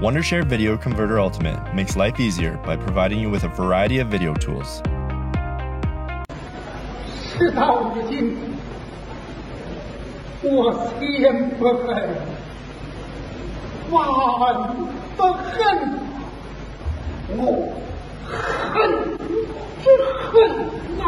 Wondershare Video Converter Ultimate makes life easier by providing you with a variety of video tools. 事到如今，我心不愤，万不恨，我恨之恨呐！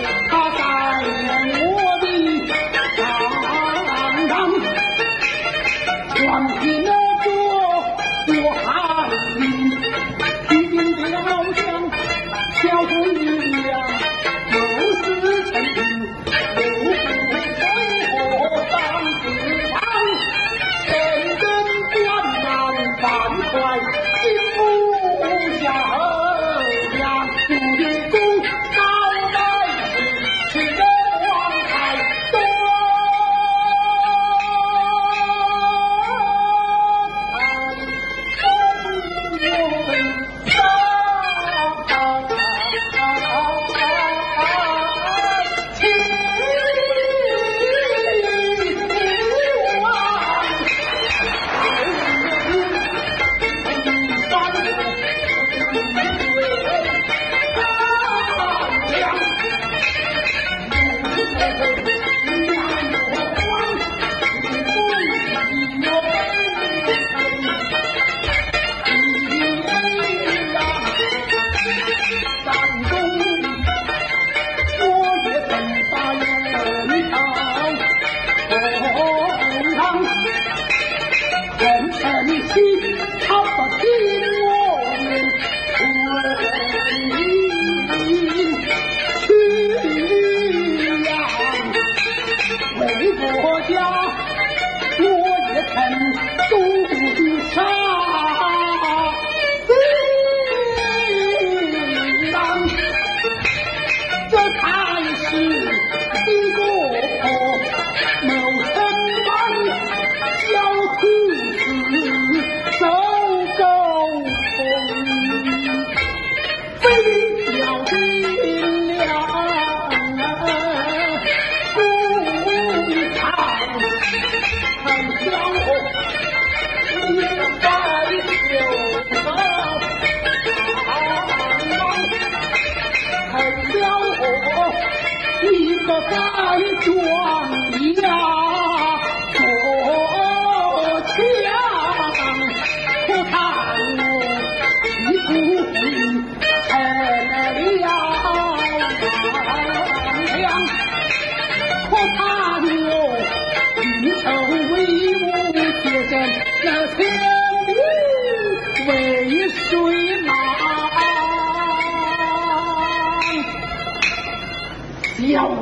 他带领我的党纲，壮家国强可叹我一步悔恨了长枪可叹我一生威武就像那千古为谁难教